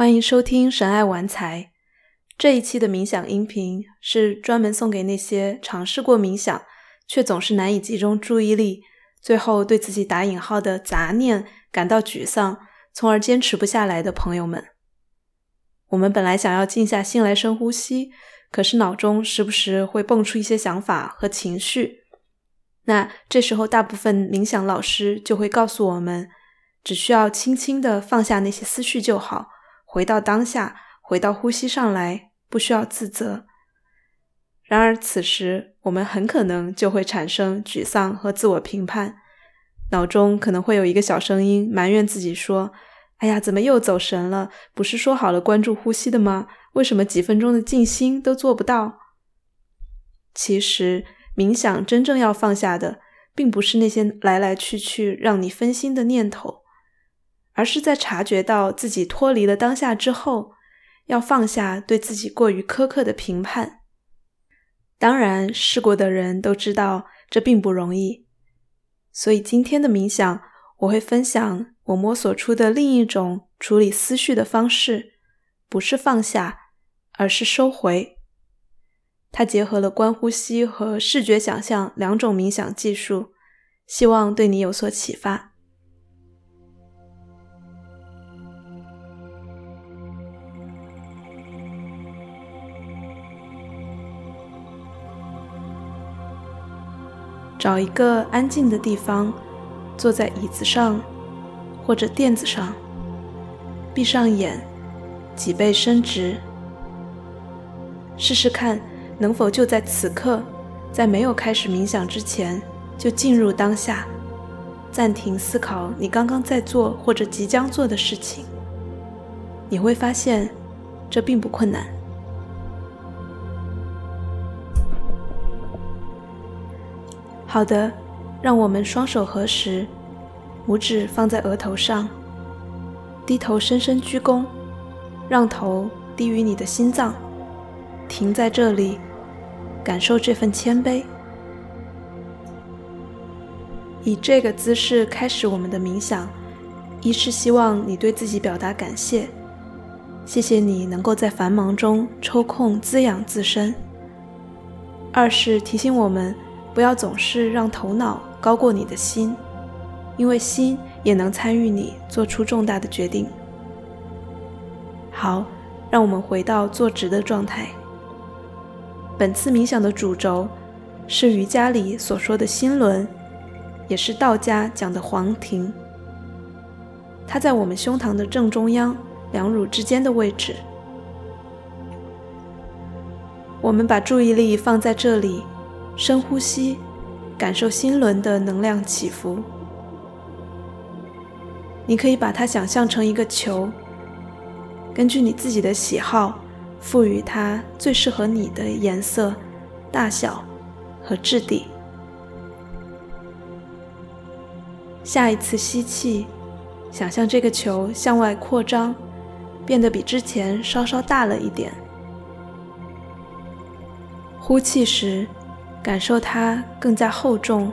欢迎收听神爱玩财。这一期的冥想音频是专门送给那些尝试过冥想，却总是难以集中注意力，最后对自己打引号的杂念感到沮丧，从而坚持不下来的朋友们。我们本来想要静下心来深呼吸，可是脑中时不时会蹦出一些想法和情绪。那这时候，大部分冥想老师就会告诉我们，只需要轻轻的放下那些思绪就好，回到当下，回到呼吸上来，不需要自责。然而，此时我们很可能就会产生沮丧和自我评判，脑中可能会有一个小声音埋怨自己说。哎呀，怎么又走神了？不是说好了关注呼吸的吗？为什么几分钟的静心都做不到？其实，冥想真正要放下的，并不是那些来来去去让你分心的念头，而是在察觉到自己脱离了当下之后，要放下对自己过于苛刻的评判。当然，试过的人都知道这并不容易，所以今天的冥想。我会分享我摸索出的另一种处理思绪的方式，不是放下，而是收回。它结合了观呼吸和视觉想象两种冥想技术，希望对你有所启发。找一个安静的地方。坐在椅子上或者垫子上，闭上眼，脊背伸直，试试看能否就在此刻，在没有开始冥想之前就进入当下，暂停思考你刚刚在做或者即将做的事情。你会发现，这并不困难。好的。让我们双手合十，拇指放在额头上，低头深深鞠躬，让头低于你的心脏，停在这里，感受这份谦卑。以这个姿势开始我们的冥想，一是希望你对自己表达感谢，谢谢你能够在繁忙中抽空滋养自身；二是提醒我们不要总是让头脑。高过你的心，因为心也能参与你做出重大的决定。好，让我们回到坐直的状态。本次冥想的主轴是瑜伽里所说的心轮，也是道家讲的黄庭。它在我们胸膛的正中央，两乳之间的位置。我们把注意力放在这里，深呼吸。感受心轮的能量起伏，你可以把它想象成一个球，根据你自己的喜好，赋予它最适合你的颜色、大小和质地。下一次吸气，想象这个球向外扩张，变得比之前稍稍大了一点。呼气时。感受它更加厚重、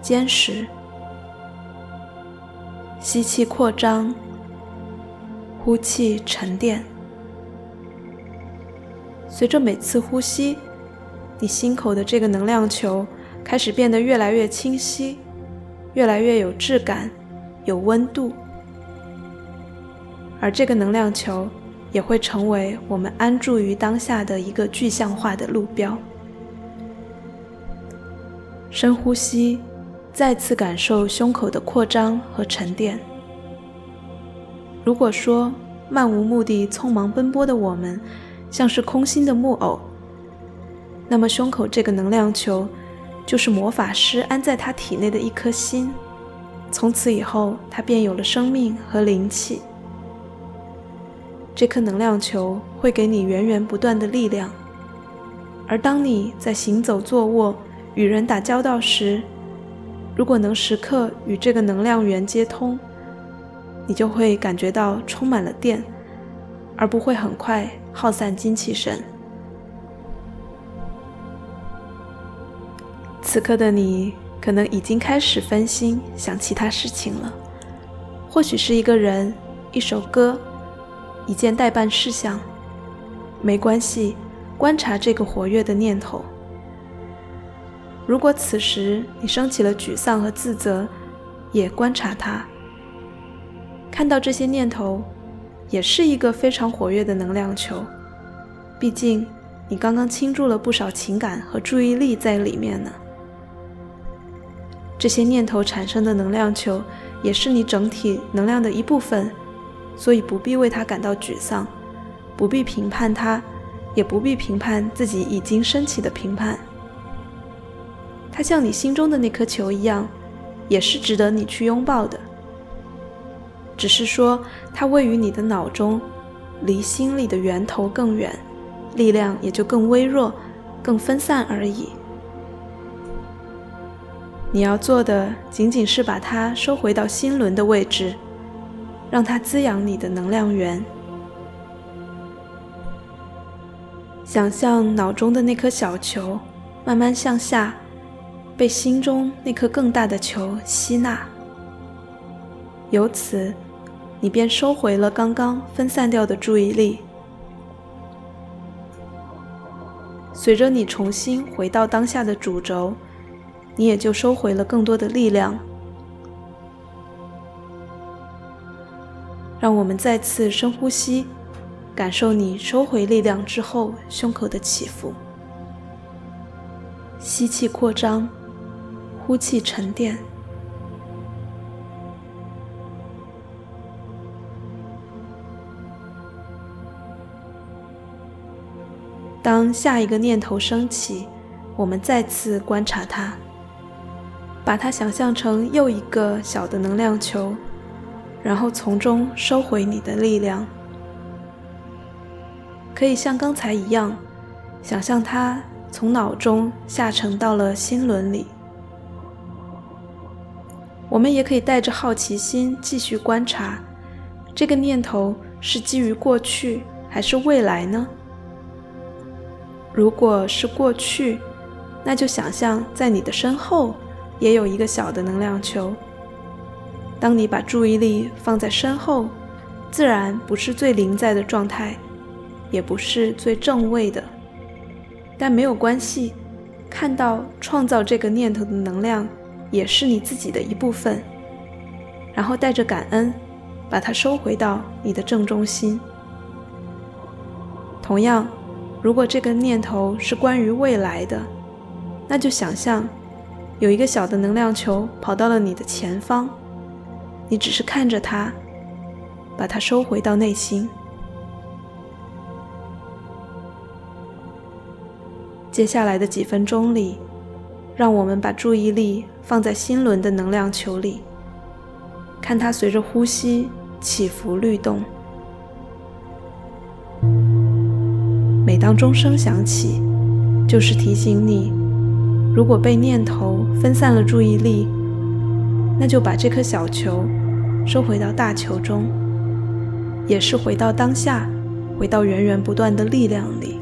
坚实。吸气扩张，呼气沉淀。随着每次呼吸，你心口的这个能量球开始变得越来越清晰，越来越有质感、有温度。而这个能量球也会成为我们安住于当下的一个具象化的路标。深呼吸，再次感受胸口的扩张和沉淀。如果说漫无目的、匆忙奔波的我们像是空心的木偶，那么胸口这个能量球就是魔法师安在他体内的一颗心。从此以后，他便有了生命和灵气。这颗能量球会给你源源不断的力量，而当你在行走、坐卧，与人打交道时，如果能时刻与这个能量源接通，你就会感觉到充满了电，而不会很快耗散精气神。此刻的你可能已经开始分心，想其他事情了，或许是一个人、一首歌，一件代办事项，没关系，观察这个活跃的念头。如果此时你升起了沮丧和自责，也观察它，看到这些念头，也是一个非常活跃的能量球。毕竟你刚刚倾注了不少情感和注意力在里面呢。这些念头产生的能量球，也是你整体能量的一部分，所以不必为它感到沮丧，不必评判它，也不必评判自己已经升起的评判。它像你心中的那颗球一样，也是值得你去拥抱的。只是说，它位于你的脑中，离心里的源头更远，力量也就更微弱、更分散而已。你要做的，仅仅是把它收回到心轮的位置，让它滋养你的能量源。想象脑中的那颗小球，慢慢向下。被心中那颗更大的球吸纳，由此，你便收回了刚刚分散掉的注意力。随着你重新回到当下的主轴，你也就收回了更多的力量。让我们再次深呼吸，感受你收回力量之后胸口的起伏，吸气扩张。呼气沉淀。当下一个念头升起，我们再次观察它，把它想象成又一个小的能量球，然后从中收回你的力量。可以像刚才一样，想象它从脑中下沉到了心轮里。我们也可以带着好奇心继续观察，这个念头是基于过去还是未来呢？如果是过去，那就想象在你的身后也有一个小的能量球。当你把注意力放在身后，自然不是最临在的状态，也不是最正位的，但没有关系。看到创造这个念头的能量。也是你自己的一部分，然后带着感恩，把它收回到你的正中心。同样，如果这个念头是关于未来的，那就想象有一个小的能量球跑到了你的前方，你只是看着它，把它收回到内心。接下来的几分钟里。让我们把注意力放在心轮的能量球里，看它随着呼吸起伏律动。每当钟声响起，就是提醒你：如果被念头分散了注意力，那就把这颗小球收回到大球中，也是回到当下，回到源源不断的力量里。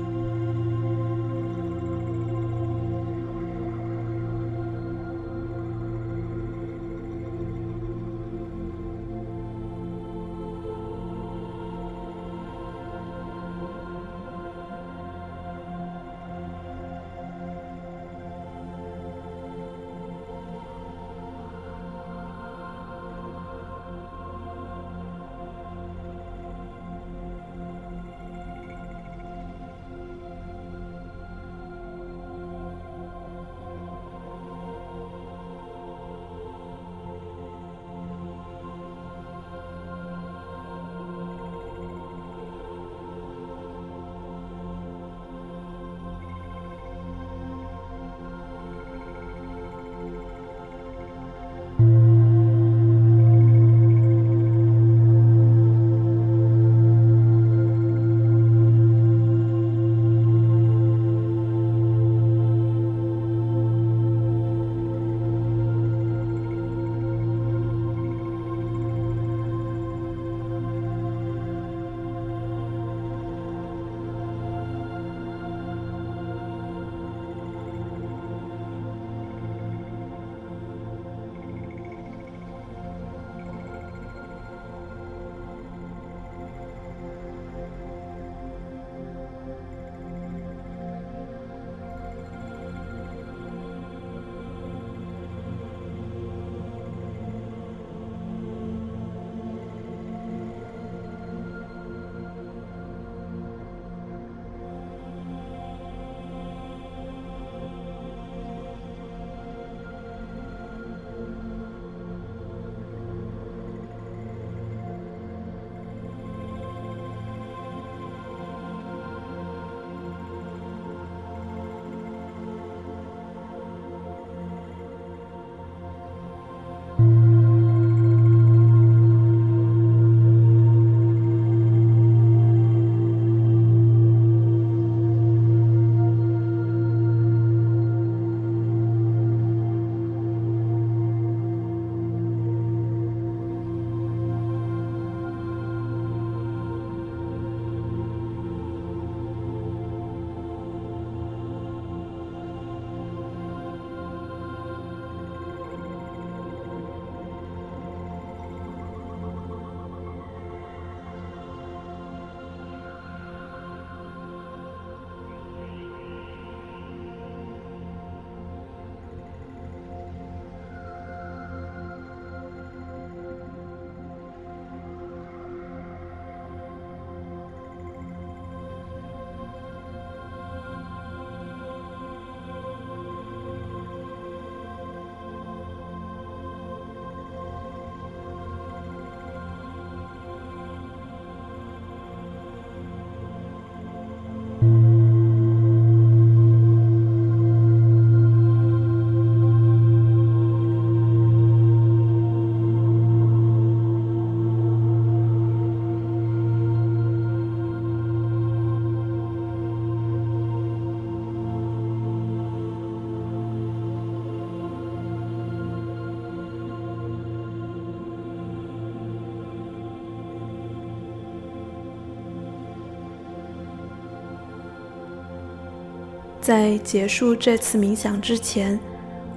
在结束这次冥想之前，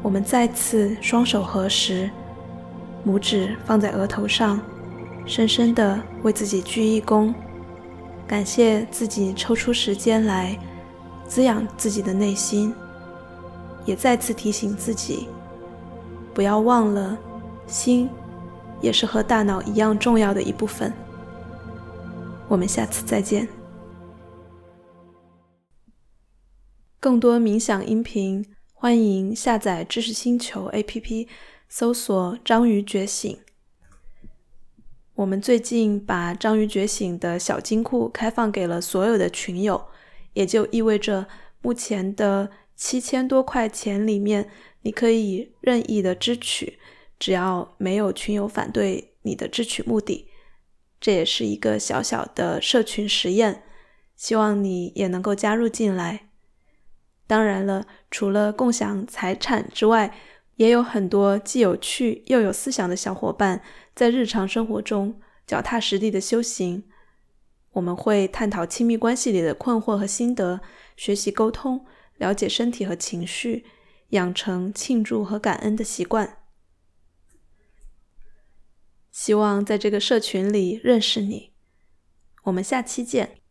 我们再次双手合十，拇指放在额头上，深深的为自己鞠一躬，感谢自己抽出时间来滋养自己的内心，也再次提醒自己，不要忘了，心也是和大脑一样重要的一部分。我们下次再见。更多冥想音频，欢迎下载知识星球 APP，搜索“章鱼觉醒”。我们最近把“章鱼觉醒”的小金库开放给了所有的群友，也就意味着目前的七千多块钱里面，你可以任意的支取，只要没有群友反对你的支取目的。这也是一个小小的社群实验，希望你也能够加入进来。当然了，除了共享财产之外，也有很多既有趣又有思想的小伙伴在日常生活中脚踏实地的修行。我们会探讨亲密关系里的困惑和心得，学习沟通，了解身体和情绪，养成庆祝和感恩的习惯。希望在这个社群里认识你，我们下期见。